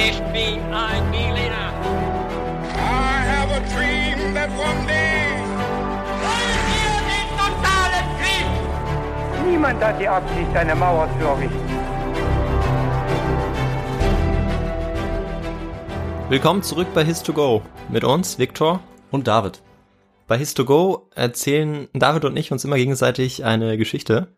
Ich bin ein Berliner. I have a dream that one day. Wollen wir den totalen Krieg? Niemand hat die Absicht, eine Mauer zu errichten. Willkommen zurück bei His2Go mit uns, Viktor. Und David. Bei His2Go erzählen David und ich uns immer gegenseitig eine Geschichte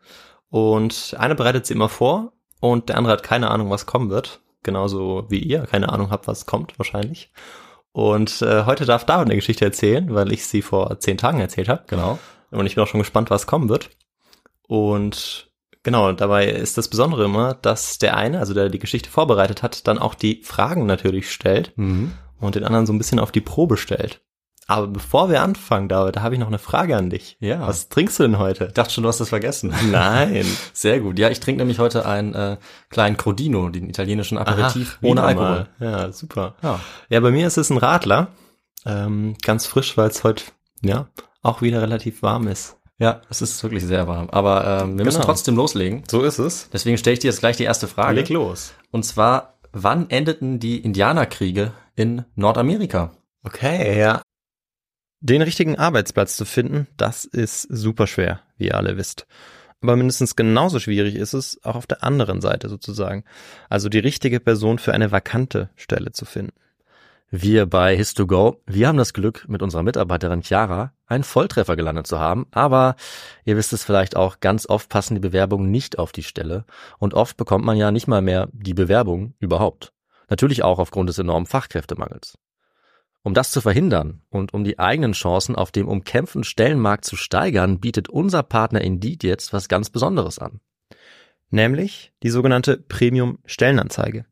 und einer bereitet sie immer vor und der andere hat keine Ahnung, was kommen wird. Genauso wie ihr keine Ahnung habt, was kommt wahrscheinlich. Und äh, heute darf David eine Geschichte erzählen, weil ich sie vor zehn Tagen erzählt habe. Genau. Und ich bin auch schon gespannt, was kommen wird. Und genau, dabei ist das Besondere immer, dass der eine, also der die Geschichte vorbereitet hat, dann auch die Fragen natürlich stellt Mhm. und den anderen so ein bisschen auf die Probe stellt. Aber bevor wir anfangen, David, da habe ich noch eine Frage an dich. Ja. Was trinkst du denn heute? Ich dachte schon, du hast das vergessen. Nein. Sehr gut. Ja, ich trinke nämlich heute einen äh, kleinen Crodino, den italienischen Aperitif Aha, ohne Alkohol. mal. Ja, super. Ja. Ja, bei mir ist es ein Radler. Ähm, ganz frisch, weil es heute, ja, auch wieder relativ warm ist. Ja, es ist wirklich sehr warm. Aber ähm, wir müssen Genau. trotzdem loslegen. So ist es. Deswegen stelle ich dir jetzt gleich die erste Frage. Leg los. Und zwar, wann endeten die Indianerkriege in Nordamerika? Okay, ja. Den richtigen Arbeitsplatz zu finden, das ist super schwer, wie ihr alle wisst. Aber mindestens genauso schwierig ist es auch auf der anderen Seite sozusagen. Also die richtige Person für eine vakante Stelle zu finden. Wir bei His2Go, wir haben das Glück, mit unserer Mitarbeiterin Chiara einen Volltreffer gelandet zu haben, aber ihr wisst es vielleicht auch, ganz oft passen die Bewerbungen nicht auf die Stelle und oft bekommt man ja nicht mal mehr die Bewerbung überhaupt. Natürlich auch aufgrund des enormen Fachkräftemangels. Um das zu verhindern und um die eigenen Chancen auf dem umkämpften Stellenmarkt zu steigern, bietet unser Partner Indeed jetzt was ganz Besonderes an. Nämlich die sogenannte Premium-Stellenanzeige.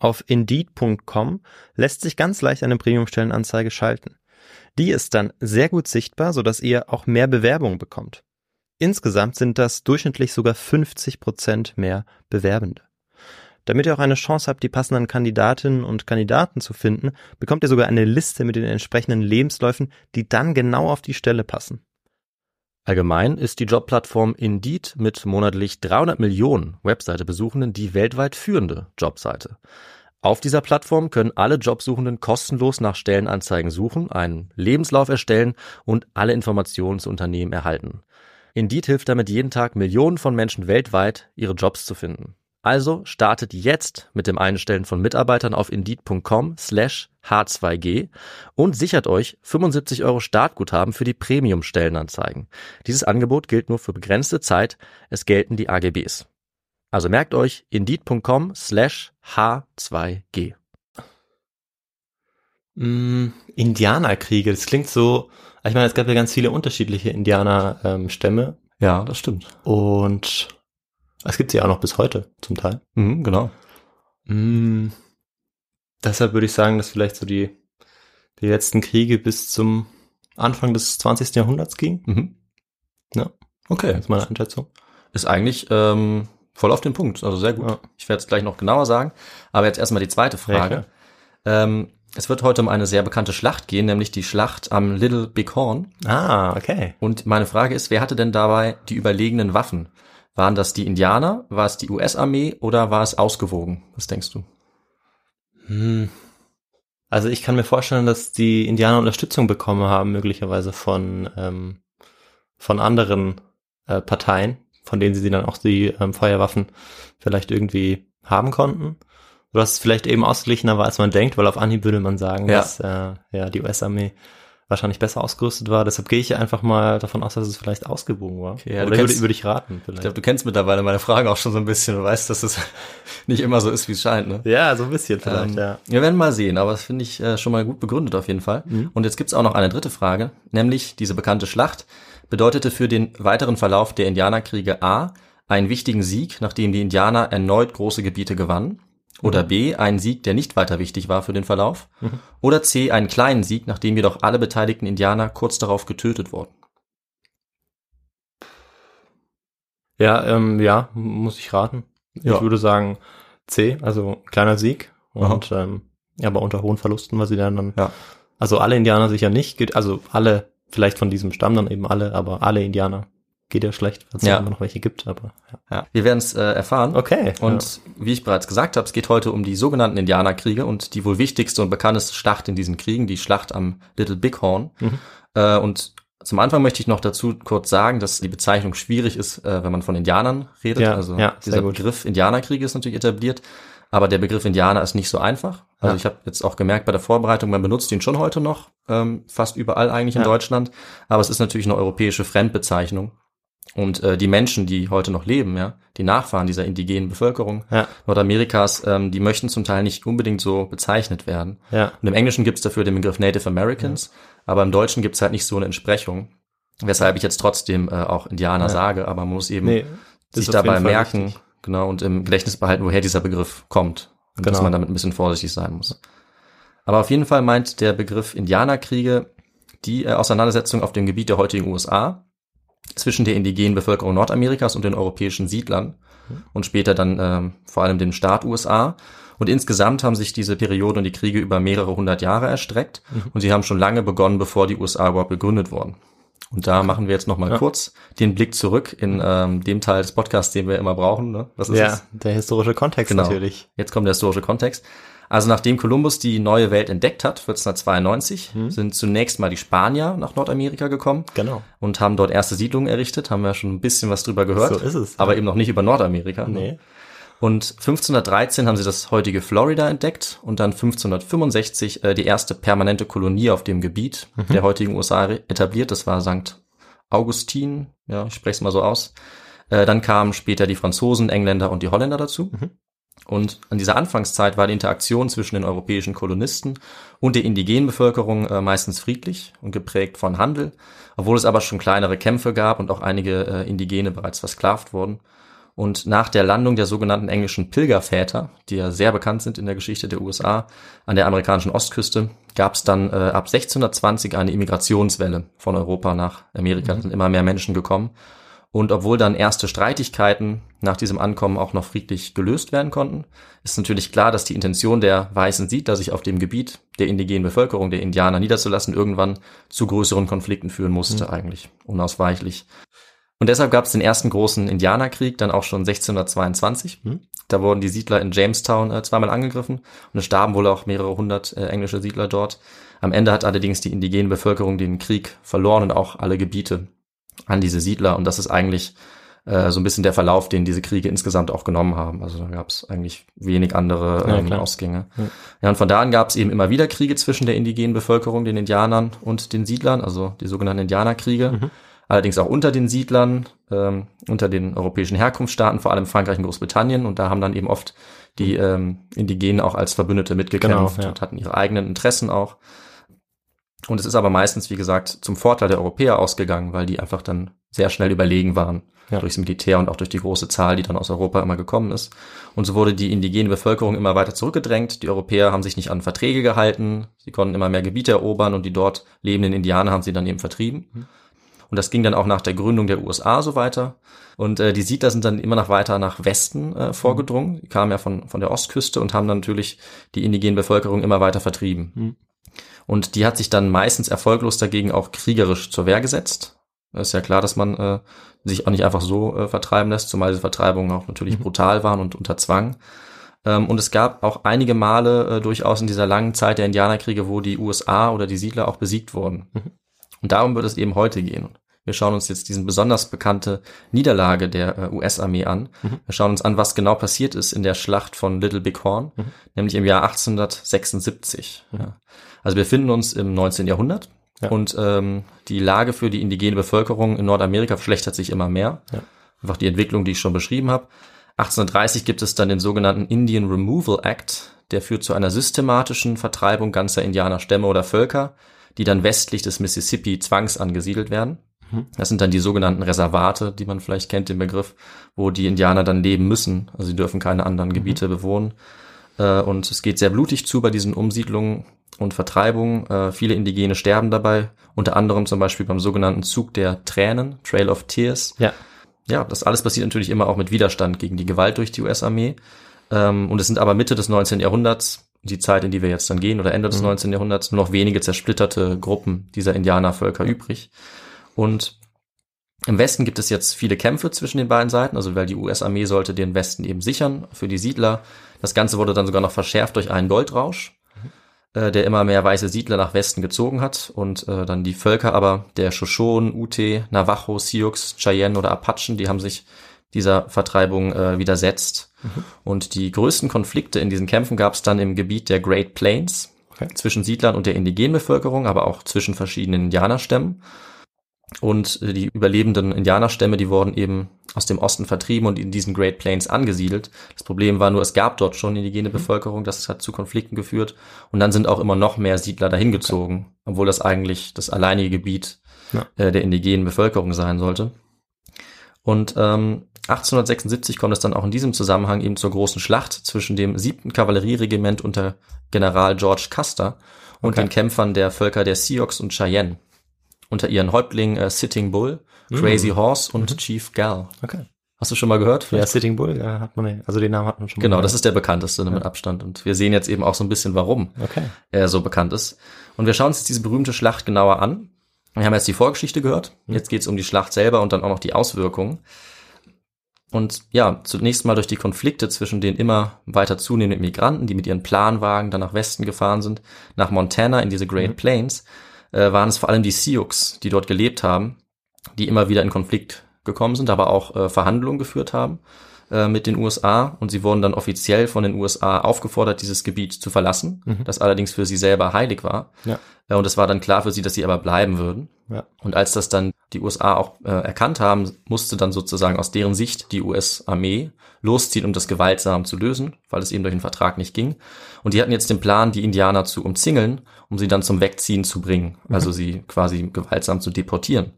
Auf Indeed.com lässt sich ganz leicht eine Premium-Stellenanzeige schalten. Die ist dann sehr gut sichtbar, sodass ihr auch mehr Bewerbungen bekommt. Insgesamt sind das durchschnittlich sogar 50 Prozent mehr Bewerbende. Damit ihr auch eine Chance habt, die passenden Kandidatinnen und Kandidaten zu finden, bekommt ihr sogar eine Liste mit den entsprechenden Lebensläufen, die dann genau auf die Stelle passen. Allgemein ist die Jobplattform Indeed mit monatlich 300 Millionen Webseite-Besuchenden die weltweit führende Jobseite. Auf dieser Plattform können alle Jobsuchenden kostenlos nach Stellenanzeigen suchen, einen Lebenslauf erstellen und alle Informationen zu Unternehmen erhalten. Indeed hilft damit jeden Tag Millionen von Menschen weltweit, ihre Jobs zu finden. Also startet jetzt mit dem Einstellen von Mitarbeitern auf indeed.com slash h2g und sichert euch 75 Euro Startguthaben für die Premium-Stellenanzeigen. Dieses Angebot gilt nur für begrenzte Zeit, es gelten die AGBs. Also merkt euch indeed.com slash h2g. Mm, Indianerkriege, das klingt so, ich meine, es gab ja ganz viele unterschiedliche Indianerstämme Ja, das stimmt. und es gibt sie ja auch noch bis heute zum Teil. Mhm, genau. Mm, deshalb würde ich sagen, dass vielleicht so die, die letzten Kriege bis zum Anfang des 20. Jahrhunderts gingen. Mhm. Ja. Okay. Das ist meine Einschätzung. Ist eigentlich ähm, voll auf den Punkt, also sehr gut. Ja. Ich werde es gleich noch genauer sagen, aber jetzt erstmal die zweite Frage. ähm, es wird heute um eine sehr bekannte Schlacht gehen, nämlich die Schlacht am Little Big Horn. Ah, okay. Und meine Frage ist, wer hatte denn dabei die überlegenen Waffen? Waren das die Indianer, war es die US-Armee oder war es ausgewogen? Was denkst du? Hm. Also ich kann mir vorstellen, dass die Indianer Unterstützung bekommen haben, möglicherweise von, ähm, von anderen äh, Parteien, von denen sie dann auch die ähm, Feuerwaffen vielleicht irgendwie haben konnten. Oder dass es vielleicht eben ausgeglichener war, als man denkt, weil auf Anhieb würde man sagen, Ja. dass äh, ja, die US-Armee wahrscheinlich besser ausgerüstet war. Deshalb gehe ich einfach mal davon aus, dass es vielleicht ausgewogen war. Okay, ja, Oder würde, kennst- würde ich raten Ich vielleicht. glaube, du kennst mittlerweile meine Fragen auch schon so ein bisschen. Du weißt, dass es nicht immer so ist, wie es scheint. Ne? ja, so ein bisschen vielleicht, Ähm, ja. Wir werden mal sehen, aber das finde ich äh, schon mal gut begründet auf jeden Fall. Und jetzt gibt's auch noch eine dritte Frage, nämlich diese bekannte Schlacht bedeutete für den weiteren Verlauf der Indianerkriege A einen wichtigen Sieg, nachdem die Indianer erneut große Gebiete gewannen. Oder B, einen Sieg, der nicht weiter wichtig war für den Verlauf. Oder C, einen kleinen Sieg, nachdem jedoch alle beteiligten Indianer kurz darauf getötet wurden. Ja, ähm, ja, muss ich raten. Ja. Ich würde sagen C, also kleiner Sieg und ähm, ja, aber unter hohen Verlusten, weil sie dann, dann Ja. also alle Indianer sicher nicht, also alle, vielleicht von diesem Stamm dann eben alle, aber alle Indianer geht ja schlecht, weil es Ja. immer noch welche gibt, aber ja. Ja, wir werden es äh, erfahren. Okay, Und wie ich bereits gesagt habe, es geht heute um die sogenannten Indianerkriege und die wohl wichtigste und bekannteste Schlacht in diesen Kriegen, die Schlacht am Little Bighorn. Äh, und zum Anfang möchte ich noch dazu kurz sagen, dass die Bezeichnung schwierig ist, äh, wenn man von Indianern redet. Ja, also ja, dieser gut. Begriff Indianerkriege ist natürlich etabliert, aber der Begriff Indianer ist nicht so einfach. Also Ja. ich habe jetzt auch gemerkt bei der Vorbereitung, man benutzt ihn schon heute noch, ähm, fast überall eigentlich in Ja. Deutschland, aber es ist natürlich eine europäische Fremdbezeichnung. Und äh, die Menschen, die heute noch leben, ja, die Nachfahren dieser indigenen Bevölkerung Ja. Nordamerikas, ähm, die möchten zum Teil nicht unbedingt so bezeichnet werden. Ja. Und im Englischen gibt's dafür den Begriff Native Americans, aber im Deutschen gibt's halt nicht so eine Entsprechung. Weshalb ich jetzt trotzdem äh, auch Indianer Ja. sage, aber man muss eben Nee, sich dabei merken, wichtig. genau, und im Gedächtnis behalten, woher dieser Begriff kommt. Und dass Genau. man damit ein bisschen vorsichtig sein muss. Aber auf jeden Fall meint der Begriff Indianerkriege die äh, Auseinandersetzung auf dem Gebiet der heutigen USA zwischen der indigenen Bevölkerung Nordamerikas und den europäischen Siedlern und später dann ähm, vor allem dem Staat USA. Und insgesamt haben sich diese Periode und die Kriege über mehrere hundert Jahre erstreckt und sie haben schon lange begonnen, bevor die USA überhaupt gegründet wurden. Und da machen wir jetzt noch mal Ja. kurz den Blick zurück in ähm, dem Teil des Podcasts, den wir immer brauchen. Ne? Was ist Ja, es? der historische Kontext Genau. natürlich. Jetzt kommt der historische Kontext. Also nachdem Kolumbus die neue Welt entdeckt hat, 1492, sind zunächst mal die Spanier nach Nordamerika gekommen Genau. und haben dort erste Siedlungen errichtet. Haben wir schon ein bisschen was drüber gehört. So ist es. Aber eben noch nicht über Nordamerika. Nee. Und 1513 haben sie das heutige Florida entdeckt und dann 1565 äh, die erste permanente Kolonie auf dem Gebiet Mhm. der heutigen USA etabliert. Das war St. Augustin, ja, ich spreche es mal so aus. Äh, dann kamen später die Franzosen, Engländer und die Holländer dazu. Mhm. Und an dieser Anfangszeit war die Interaktion zwischen den europäischen Kolonisten und der indigenen Bevölkerung äh, meistens friedlich und geprägt von Handel, obwohl es aber schon kleinere Kämpfe gab und auch einige äh, Indigene bereits versklavt wurden. Und nach der Landung der sogenannten englischen Pilgerväter, die ja sehr bekannt sind in der Geschichte der USA, an der amerikanischen Ostküste, gab es dann äh, ab 1620 eine Immigrationswelle von Europa nach Amerika. Es sind immer mehr Menschen gekommen. Und obwohl dann erste Streitigkeiten nach diesem Ankommen auch noch friedlich gelöst werden konnten, ist natürlich klar, dass die Intention der weißen Siedler, sich auf dem Gebiet der indigenen Bevölkerung, der Indianer niederzulassen, irgendwann zu größeren Konflikten führen musste, eigentlich, unausweichlich. Und deshalb gab es den ersten großen Indianerkrieg, dann auch schon 1622. Da wurden die Siedler in Jamestown äh, zweimal angegriffen und es starben wohl auch mehrere hundert äh, englische Siedler dort. Am Ende hat allerdings die indigene Bevölkerung den Krieg verloren und auch alle Gebiete an diese Siedler. Und das ist eigentlich äh, so ein bisschen der Verlauf, den diese Kriege insgesamt auch genommen haben. Also da gab es eigentlich wenig andere Ja, ähm, klar. Ausgänge. Ja. und von da an gab es eben immer wieder Kriege zwischen der indigenen Bevölkerung, den Indianern und den Siedlern, also die sogenannten Indianerkriege. Allerdings auch unter den Siedlern, ähm, unter den europäischen Herkunftsstaaten, vor allem Frankreich und Großbritannien. Und da haben dann eben oft die ähm, Indigenen auch als Verbündete mitgekämpft Genau, ja. und hatten ihre eigenen Interessen auch. Und es ist aber meistens, wie gesagt, zum Vorteil der Europäer ausgegangen, weil die einfach dann sehr schnell überlegen waren Ja. durchs Militär und auch durch die große Zahl, die dann aus Europa immer gekommen ist. Und so wurde die indigene Bevölkerung immer weiter zurückgedrängt. Die Europäer haben sich nicht an Verträge gehalten. Sie konnten immer mehr Gebiete erobern und die dort lebenden Indianer haben sie dann eben vertrieben. Und das ging dann auch nach der Gründung der USA so weiter. Und äh, die Siedler sind dann immer noch weiter nach Westen äh, vorgedrungen. Die kamen ja von, von der Ostküste und haben dann natürlich die indigene Bevölkerung immer weiter vertrieben. Und die hat sich dann meistens erfolglos dagegen auch kriegerisch zur Wehr gesetzt. Es ist ja klar, dass man äh, sich auch nicht einfach so äh, vertreiben lässt, zumal diese Vertreibungen auch natürlich brutal waren und unter Zwang. Ähm, und es gab auch einige Male äh, durchaus in dieser langen Zeit der Indianerkriege, wo die USA oder die Siedler auch besiegt wurden. Und darum wird es eben heute gehen. Wir schauen uns jetzt diesen besonders bekannte Niederlage der äh, US-Armee an. Wir schauen uns an, was genau passiert ist in der Schlacht von Little Big Horn, nämlich im Jahr 1876. Ja. Also wir befinden uns im 19. Jahrhundert Ja. und ähm, die Lage für die indigene Bevölkerung in Nordamerika verschlechtert sich immer mehr. Ja. Einfach die Entwicklung, die ich schon beschrieben habe. 1830 gibt es dann den sogenannten Indian Removal Act, der führt zu einer systematischen Vertreibung ganzer Indianerstämme oder Völker, die dann westlich des Mississippi zwangsangesiedelt werden. Das sind dann die sogenannten Reservate, die man vielleicht kennt, den Begriff, wo die Indianer dann leben müssen. Also sie dürfen keine anderen Gebiete bewohnen. Äh, Und es geht sehr blutig zu bei diesen Umsiedlungen und Vertreibungen. Äh, Viele Indigene sterben dabei, unter anderem zum Beispiel beim sogenannten Zug der Tränen, Trail of Tears. Ja. Ja, das alles passiert natürlich immer auch mit Widerstand gegen die Gewalt durch die US-Armee. Ähm, und es sind aber Mitte des 19. Jahrhunderts, die Zeit, in die wir jetzt dann gehen, oder Ende des 19. Jahrhunderts, nur noch wenige zersplitterte Gruppen dieser Indianervölker übrig. Und Im Westen gibt es jetzt viele Kämpfe zwischen den beiden Seiten, also weil die US-Armee sollte den Westen eben sichern für die Siedler. Das Ganze wurde dann sogar noch verschärft durch einen Goldrausch, äh, der immer mehr weiße Siedler nach Westen gezogen hat und äh, dann die Völker aber der Shoshone, Ute, Navajo, Sioux, Cheyenne oder Apachen, die haben sich dieser Vertreibung äh, widersetzt. Mhm. Und die größten Konflikte in diesen Kämpfen gab es dann im Gebiet der Great Plains okay. zwischen Siedlern und der indigenen Bevölkerung, aber auch zwischen verschiedenen Indianerstämmen. Und äh, die überlebenden Indianerstämme, die wurden eben aus dem Osten vertrieben und in diesen Great Plains angesiedelt. Das Problem war nur, es gab dort schon indigene mhm. Bevölkerung, das hat zu Konflikten geführt. Und dann sind auch immer noch mehr Siedler dahin gezogen, obwohl das eigentlich das alleinige Gebiet ja. äh, der indigenen Bevölkerung sein sollte. Und ähm, 1876 kommt es dann auch in diesem Zusammenhang eben zur großen Schlacht zwischen dem siebten Kavallerieregiment unter General George Custer und okay. den Kämpfern der Völker der Sioux und Cheyenne unter ihren Häuptlingen äh, Sitting Bull, Crazy mhm. Horse und mhm. Chief Gal. Okay. Hast du schon mal gehört? Vielleicht? Ja, Sitting Bull, ja, hat man, also den Namen hat man schon Genau, das ist der bekannteste ja. mit Abstand. Und wir sehen jetzt eben auch so ein bisschen, warum okay. er so bekannt ist. Und wir schauen uns jetzt diese berühmte Schlacht genauer an. Wir haben jetzt die Vorgeschichte gehört. Mhm. Jetzt geht es um die Schlacht selber und dann auch noch die Auswirkungen. Und ja, zunächst mal durch die Konflikte zwischen den immer weiter zunehmenden Migranten, die mit ihren Planwagen dann nach Westen gefahren sind, nach Montana in diese Great mhm. Plains, äh, waren es vor allem die Sioux, die dort gelebt haben, die immer wieder in Konflikt gekommen sind, aber auch äh, Verhandlungen geführt haben äh, mit den USA und sie wurden dann offiziell von den USA aufgefordert, dieses Gebiet zu verlassen, mhm. das allerdings für sie selber heilig war. Ja. Äh, und es war dann klar für sie, dass sie aber bleiben würden. Ja. Und als das dann die USA auch äh, erkannt haben, musste dann sozusagen aus deren Sicht die US-Armee losziehen, um das gewaltsam zu lösen, weil es eben durch den Vertrag nicht ging. Und die hatten jetzt den Plan, die Indianer zu umzingeln, um sie dann zum Wegziehen zu bringen, mhm. also sie quasi gewaltsam zu deportieren.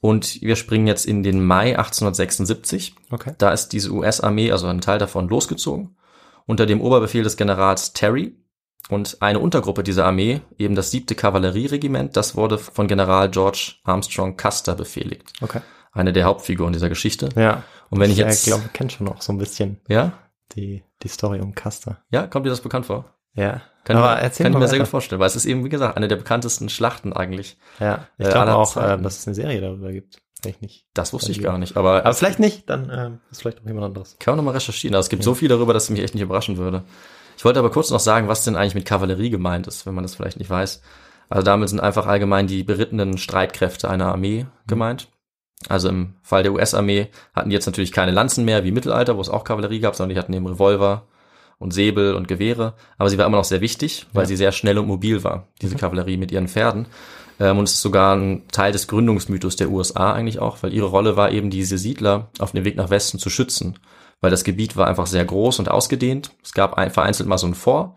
Und wir springen jetzt in den Mai 1876. Okay. Da ist diese US-Armee, also ein Teil davon, losgezogen. Unter dem Oberbefehl des Generals Terry. Und eine Untergruppe dieser Armee, eben das siebte Kavallerieregiment, das wurde von General George Armstrong Custer befehligt. Okay. Eine der Hauptfiguren dieser Geschichte. Ja. Und wenn ich, ich jetzt. Ich glaube, ich kenne schon noch so ein bisschen. Ja? Die, die Story um Custer. Ja, kommt dir das bekannt vor? Ja. Kann, Aber ich, erzähl kann ich mir sehr gut vorstellen, weil es ist eben, wie gesagt, eine der bekanntesten Schlachten eigentlich. Ja, ich äh, glaube auch, äh, dass es eine Serie darüber gibt. Vielleicht nicht. Das wusste ich gar nicht. Aber, aber vielleicht nicht, dann äh, ist vielleicht noch jemand anderes. Kann man nochmal recherchieren. Also es gibt ja. so viel darüber, dass es mich echt nicht überraschen würde. Ich wollte aber kurz noch sagen, was denn eigentlich mit Kavallerie gemeint ist, wenn man das vielleicht nicht weiß. Also damit sind einfach allgemein die berittenen Streitkräfte einer Armee mhm. gemeint. Also im Fall der US-Armee hatten die jetzt natürlich keine Lanzen mehr wie im Mittelalter, wo es auch Kavallerie gab, sondern die hatten eben Revolver, und Säbel und Gewehre, aber sie war immer noch sehr wichtig, weil ja. sie sehr schnell und mobil war, diese mhm. Kavallerie mit ihren Pferden. Ähm, und es ist sogar ein Teil des Gründungsmythos der USA eigentlich auch, weil ihre Rolle war eben, diese Siedler auf dem Weg nach Westen zu schützen, weil das Gebiet war einfach sehr groß und ausgedehnt. Es gab ein, vereinzelt mal so ein Fort,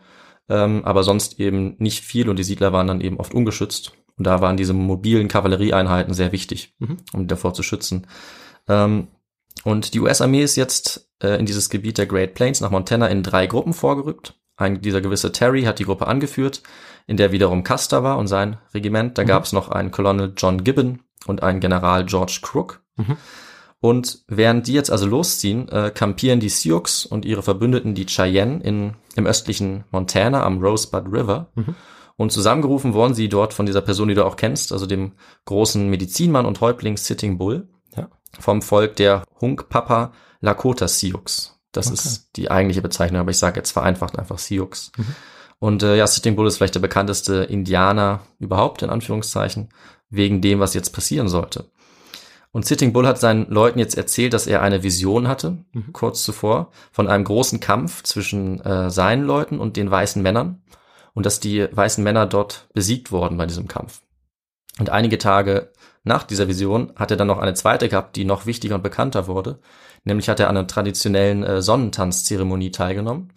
ähm, aber sonst eben nicht viel und die Siedler waren dann eben oft ungeschützt. Und da waren diese mobilen Kavallerieeinheiten sehr wichtig, mhm. um davor zu schützen. Ähm, und die US-Armee ist jetzt äh, in dieses Gebiet der Great Plains nach Montana in drei Gruppen vorgerückt. Ein, dieser gewisse Terry hat die Gruppe angeführt, in der wiederum Custer war und sein Regiment. Da mhm. gab es noch einen Colonel John Gibbon und einen General George Crook. Mhm. Und während die jetzt also losziehen, äh, kampieren die Sioux und ihre Verbündeten, die Cheyenne, in, im östlichen Montana am Rosebud River. Mhm. Und zusammengerufen wurden sie dort von dieser Person, die du auch kennst, also dem großen Medizinmann und Häuptling Sitting Bull. Vom Volk der Hunkpapa Lakota Sioux. Das okay. ist die eigentliche Bezeichnung, aber ich sage jetzt vereinfacht einfach Sioux. Mhm. Und äh, ja, Sitting Bull ist vielleicht der bekannteste Indianer überhaupt, in Anführungszeichen, wegen dem, was jetzt passieren sollte. Und Sitting Bull hat seinen Leuten jetzt erzählt, dass er eine Vision hatte, mhm. kurz zuvor, von einem großen Kampf zwischen äh, seinen Leuten und den weißen Männern und dass die weißen Männer dort besiegt wurden bei diesem Kampf. Und einige Tage nach dieser Vision hat er dann noch eine zweite gehabt, die noch wichtiger und bekannter wurde, Nämlich hat er an einer traditionellen äh, Sonnentanzzeremonie teilgenommen.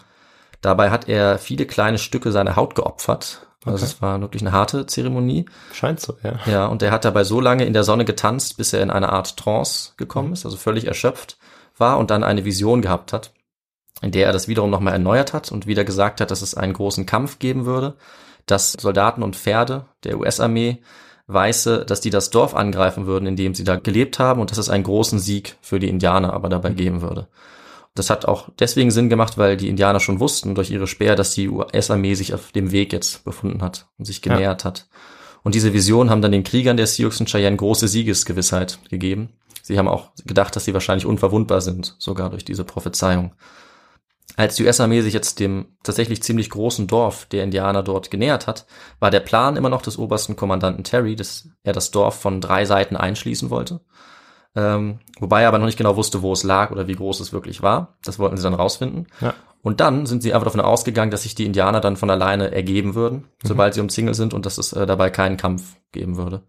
Dabei hat er viele kleine Stücke seiner Haut geopfert. Also okay. es war wirklich eine harte Zeremonie. Scheint so, ja. Ja, und er hat dabei so lange in der Sonne getanzt, bis er in eine Art Trance gekommen ist, also völlig erschöpft war und dann eine Vision gehabt hat, in der er das wiederum nochmal erneuert hat und wieder gesagt hat, dass es einen großen Kampf geben würde, dass Soldaten und Pferde der US-Armee Weiße, dass die das Dorf angreifen würden, in dem sie da gelebt haben und dass es einen großen Sieg für die Indianer aber dabei mhm. geben würde. Das hat auch deswegen Sinn gemacht, weil die Indianer schon wussten durch ihre Speer, dass die US-Armee sich auf dem Weg jetzt befunden hat und sich genähert ja. hat. Und diese Visionen haben dann den Kriegern der Sioux und Cheyenne große Siegesgewissheit gegeben. Sie haben auch gedacht, dass sie wahrscheinlich unverwundbar sind, sogar durch diese Prophezeiung. Als die US-Armee sich jetzt dem tatsächlich ziemlich großen Dorf der Indianer dort genähert hat, war der Plan immer noch des obersten Kommandanten Terry, dass er das Dorf von drei Seiten einschließen wollte. Ähm, wobei er aber noch nicht genau wusste, wo es lag oder wie groß es wirklich war. Das wollten sie dann rausfinden. Ja. Und dann sind sie einfach davon ausgegangen, dass sich die Indianer dann von alleine ergeben würden, sobald sie umzingelt sind und dass es äh, dabei keinen Kampf geben würde.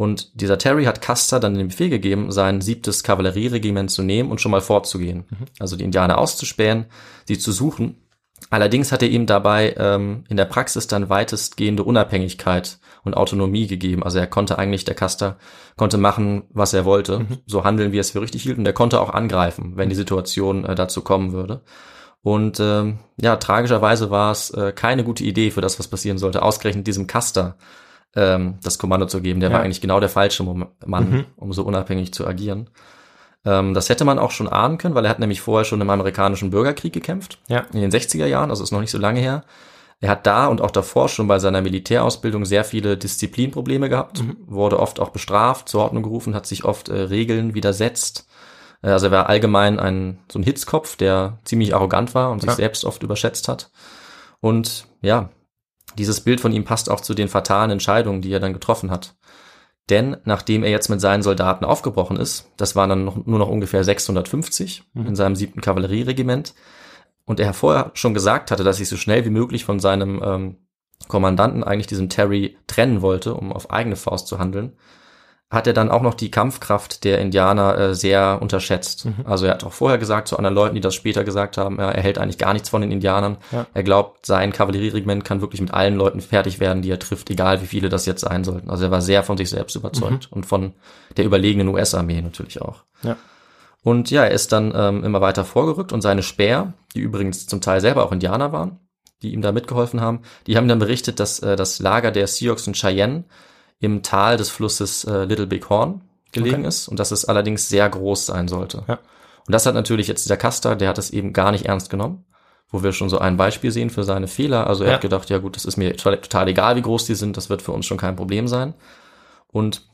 Und dieser Terry hat Custer dann den Befehl gegeben, sein siebtes Kavallerieregiment zu nehmen und schon mal fortzugehen. Also die Indianer auszuspähen, sie zu suchen. Allerdings hat er ihm dabei ähm, in der Praxis dann weitestgehende Unabhängigkeit und Autonomie gegeben. Also er konnte eigentlich, der Custer konnte machen, was er wollte, so handeln, wie er es für richtig hielt. Und er konnte auch angreifen, wenn die Situation äh, dazu kommen würde. Und ähm, ja, tragischerweise war es äh, keine gute Idee für das, was passieren sollte, ausgerechnet diesem Custer ähm, das Kommando zu geben. Der Ja. war eigentlich genau der falsche Mann, Mhm. um so unabhängig zu agieren. Ähm, das hätte man auch schon ahnen können, weil er hat nämlich vorher schon im amerikanischen Bürgerkrieg gekämpft, Ja. in den 60er Jahren, also ist noch nicht so lange her. Er hat da und auch davor schon bei seiner Militärausbildung sehr viele Disziplinprobleme gehabt, wurde oft auch bestraft, zur Ordnung gerufen, hat sich oft äh, Regeln widersetzt. Äh, Also er war allgemein ein so ein Hitzkopf, der ziemlich arrogant war und sich Ja. selbst oft überschätzt hat. Und ja, dieses Bild von ihm passt auch zu den fatalen Entscheidungen, die er dann getroffen hat. Denn nachdem er jetzt mit seinen Soldaten aufgebrochen ist, das waren dann noch, nur noch ungefähr 650 in seinem siebten Kavallerieregiment, und er vorher schon gesagt hatte, dass sich so schnell wie möglich von seinem ähm, Kommandanten, eigentlich diesem Terry, trennen wollte, um auf eigene Faust zu handeln, hat er dann auch noch die Kampfkraft der Indianer äh, sehr unterschätzt. Also er hat auch vorher gesagt zu anderen Leuten, die das später gesagt haben, ja, er hält eigentlich gar nichts von den Indianern. Ja. Er glaubt, sein Kavallerieregiment kann wirklich mit allen Leuten fertig werden, die er trifft, egal wie viele das jetzt sein sollten. Also er war sehr von sich selbst überzeugt und von der überlegenen US-Armee natürlich auch. Ja. Und ja, er ist dann ähm, immer weiter vorgerückt und seine Späher, die übrigens zum Teil selber auch Indianer waren, die ihm da mitgeholfen haben, die haben dann berichtet, dass äh, das Lager der Sioux und Cheyenne im Tal des Flusses äh, Little Big Horn gelegen Okay. ist und dass es allerdings sehr groß sein sollte. Ja. Und das hat natürlich jetzt dieser Custer, der hat es eben gar nicht ernst genommen, wo wir schon so ein Beispiel sehen für seine Fehler. Also er Ja. hat gedacht, ja gut, das ist mir total, egal, wie groß die sind, das wird für uns schon kein Problem sein. Und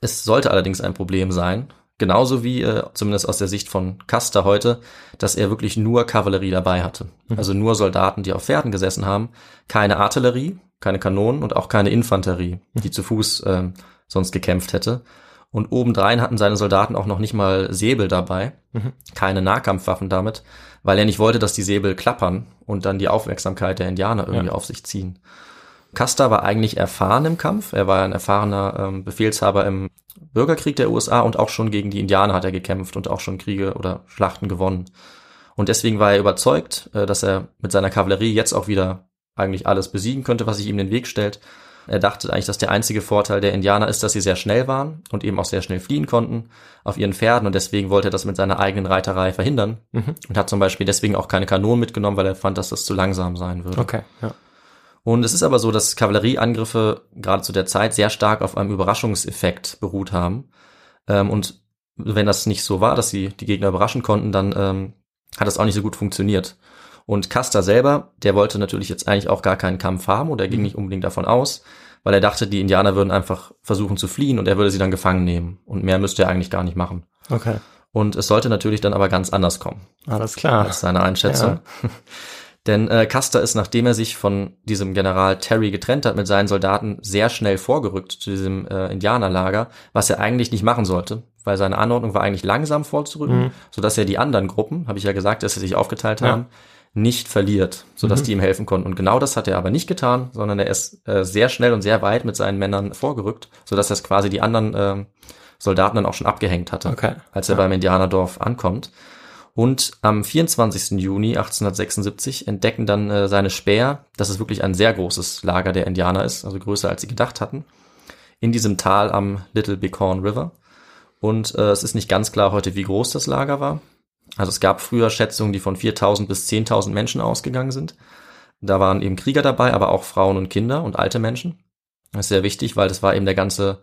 es sollte allerdings ein Problem sein, genauso wie äh, zumindest aus der Sicht von Custer heute, dass er wirklich nur Kavallerie dabei hatte. Also nur Soldaten, die auf Pferden gesessen haben, keine Artillerie, keine Kanonen und auch keine Infanterie, die zu Fuß ähm, sonst gekämpft hätte. Und obendrein hatten seine Soldaten auch noch nicht mal Säbel dabei, keine Nahkampfwaffen damit, weil er nicht wollte, dass die Säbel klappern und dann die Aufmerksamkeit der Indianer irgendwie Ja. auf sich ziehen. Custer war eigentlich erfahren im Kampf. Er war ein erfahrener ähm, Befehlshaber im Bürgerkrieg der USA und auch schon gegen die Indianer hat er gekämpft und auch schon Kriege oder Schlachten gewonnen. Und deswegen war er überzeugt, äh, dass er mit seiner Kavallerie jetzt auch wieder eigentlich alles besiegen könnte, was sich ihm in den Weg stellt. Er dachte eigentlich, dass der einzige Vorteil der Indianer ist, dass sie sehr schnell waren und eben auch sehr schnell fliehen konnten auf ihren Pferden und deswegen wollte er das mit seiner eigenen Reiterei verhindern und hat zum Beispiel deswegen auch keine Kanonen mitgenommen, weil er fand, dass das zu langsam sein würde. Okay, ja. Und es ist aber so, dass Kavallerieangriffe gerade zu der Zeit sehr stark auf einem Überraschungseffekt beruht haben. Ähm, und wenn das nicht so war, dass sie die Gegner überraschen konnten, dann ähm, hat das auch nicht so gut funktioniert. Und Custer selber, der wollte natürlich jetzt eigentlich auch gar keinen Kampf haben oder ging nicht unbedingt davon aus, weil er dachte, die Indianer würden einfach versuchen zu fliehen und er würde sie dann gefangen nehmen. Und mehr müsste er eigentlich gar nicht machen. Okay. Und es sollte natürlich dann aber ganz anders kommen Alles klar. als seine Einschätzung. Denn äh, Custer ist, nachdem er sich von diesem General Terry getrennt hat mit seinen Soldaten, sehr schnell vorgerückt zu diesem äh, Indianerlager, was er eigentlich nicht machen sollte, weil seine Anordnung war eigentlich langsam vorzurücken, sodass er die anderen Gruppen, habe ich ja gesagt, dass sie sich aufgeteilt Ja. haben, nicht verliert, sodass die ihm helfen konnten. Und genau das hat er aber nicht getan, sondern er ist äh, sehr schnell und sehr weit mit seinen Männern vorgerückt, sodass er quasi die anderen ähm, Soldaten dann auch schon abgehängt hatte, Okay. als er beim Indianerdorf ankommt. Und am 24. Juni 1876 entdecken dann äh, seine Späher, dass es wirklich ein sehr großes Lager der Indianer ist, also größer als sie gedacht hatten, in diesem Tal am Little Bighorn River. Und äh, es ist nicht ganz klar heute, wie groß das Lager war. Also es gab früher Schätzungen, die von 4.000 bis 10.000 Menschen ausgegangen sind. Da waren eben Krieger dabei, aber auch Frauen und Kinder und alte Menschen. Das ist sehr wichtig, weil das war eben der ganze,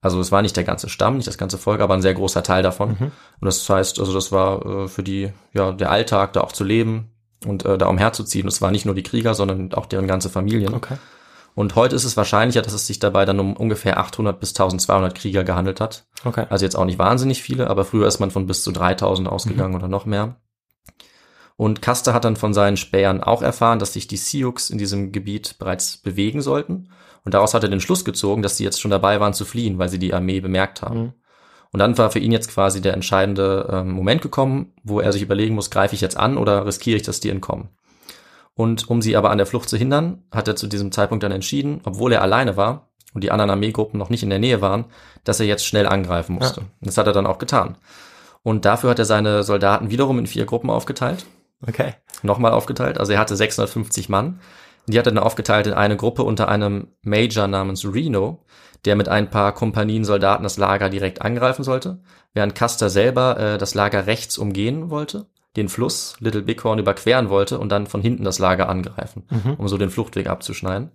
also es war nicht der ganze Stamm, nicht das ganze Volk, aber ein sehr großer Teil davon. Und das heißt, also das war äh, für die, ja, der Alltag, da auch zu leben und äh, da umherzuziehen. Das waren nicht nur die Krieger, sondern auch deren ganze Familien. Okay. Und heute ist es wahrscheinlicher, dass es sich dabei dann um ungefähr 800 bis 1200 Krieger gehandelt hat. Okay. Also jetzt auch nicht wahnsinnig viele, aber früher ist man von bis zu 3000 ausgegangen oder noch mehr. Und Custer hat dann von seinen Spähern auch erfahren, dass sich die Sioux in diesem Gebiet bereits bewegen sollten. Und daraus hat er den Schluss gezogen, dass sie jetzt schon dabei waren zu fliehen, weil sie die Armee bemerkt haben. Mhm. Und dann war für ihn jetzt quasi der entscheidende ähm, Moment gekommen, wo er sich überlegen muss, greife ich jetzt an oder riskiere ich, dass die entkommen. Und um sie aber an der Flucht zu hindern, hat er zu diesem Zeitpunkt dann entschieden, obwohl er alleine war und die anderen Armeegruppen noch nicht in der Nähe waren, dass er jetzt schnell angreifen musste. Ja. Und das hat er dann auch getan. Und dafür hat er seine Soldaten wiederum in vier Gruppen aufgeteilt Okay. nochmal aufgeteilt. Also er hatte 650 Mann. Die hat er dann aufgeteilt in eine Gruppe unter einem Major namens Reno, der mit ein paar Kompanien Soldaten das Lager direkt angreifen sollte, während Custer selber äh, das Lager rechts umgehen wollte, den Fluss Little Bighorn überqueren wollte und dann von hinten das Lager angreifen, um so den Fluchtweg abzuschneiden.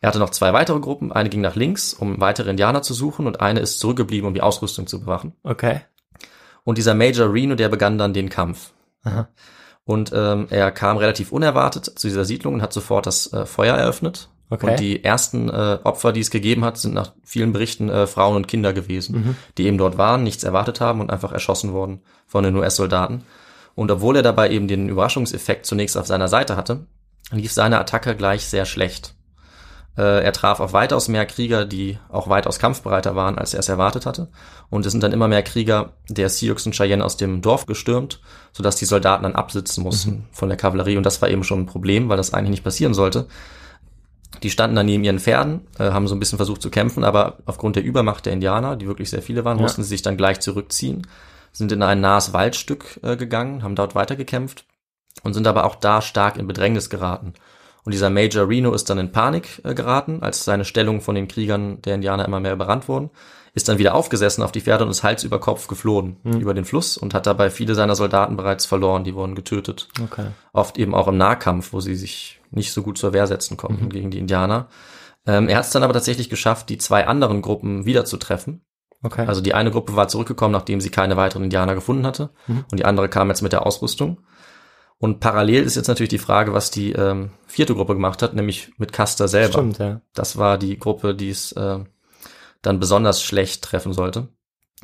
Er hatte noch zwei weitere Gruppen, eine ging nach links, um weitere Indianer zu suchen und eine ist zurückgeblieben, um die Ausrüstung zu bewachen. Okay. Und dieser Major Reno, der begann dann den Kampf. Aha. Und ähm, er kam relativ unerwartet zu dieser Siedlung und hat sofort das äh, Feuer eröffnet. Okay. Und die ersten äh, Opfer, die es gegeben hat, sind nach vielen Berichten äh, Frauen und Kinder gewesen, Mhm. die eben dort waren, nichts erwartet haben und einfach erschossen wurden von den US-Soldaten. Und obwohl er dabei eben den Überraschungseffekt zunächst auf seiner Seite hatte, lief seine Attacke gleich sehr schlecht. Äh, er traf auf weitaus mehr Krieger, die auch weitaus kampfbereiter waren, als er es erwartet hatte. Und es sind dann immer mehr Krieger der Sioux und Cheyenne aus dem Dorf gestürmt, sodass die Soldaten dann absitzen mussten von der Kavallerie. Und das war eben schon ein Problem, weil das eigentlich nicht passieren sollte. Die standen dann neben ihren Pferden, äh, haben so ein bisschen versucht zu kämpfen, aber aufgrund der Übermacht der Indianer, die wirklich sehr viele waren, Ja. mussten sie sich dann gleich zurückziehen, sind in ein nahes Waldstück äh, gegangen, haben dort weitergekämpft und sind aber auch da stark in Bedrängnis geraten. Und dieser Major Reno ist dann in Panik äh, geraten, als seine Stellung von den Kriegern der Indianer immer mehr überrannt wurden, ist dann wieder aufgesessen auf die Pferde und ist Hals über Kopf geflohen über den Fluss und hat dabei viele seiner Soldaten bereits verloren, die wurden getötet Okay. oft eben auch im Nahkampf, wo sie sich nicht so gut zur Wehr setzen konnten gegen die Indianer. Ähm, er hat es dann aber tatsächlich geschafft, die zwei anderen Gruppen wieder zu treffen. Okay. Also die eine Gruppe war zurückgekommen, nachdem sie keine weiteren Indianer gefunden hatte. Und die andere kam jetzt mit der Ausrüstung. Und parallel ist jetzt natürlich die Frage, was die ähm, vierte Gruppe gemacht hat, nämlich mit Custer selber. Stimmt, ja. Das war die Gruppe, die es äh, dann besonders schlecht treffen sollte.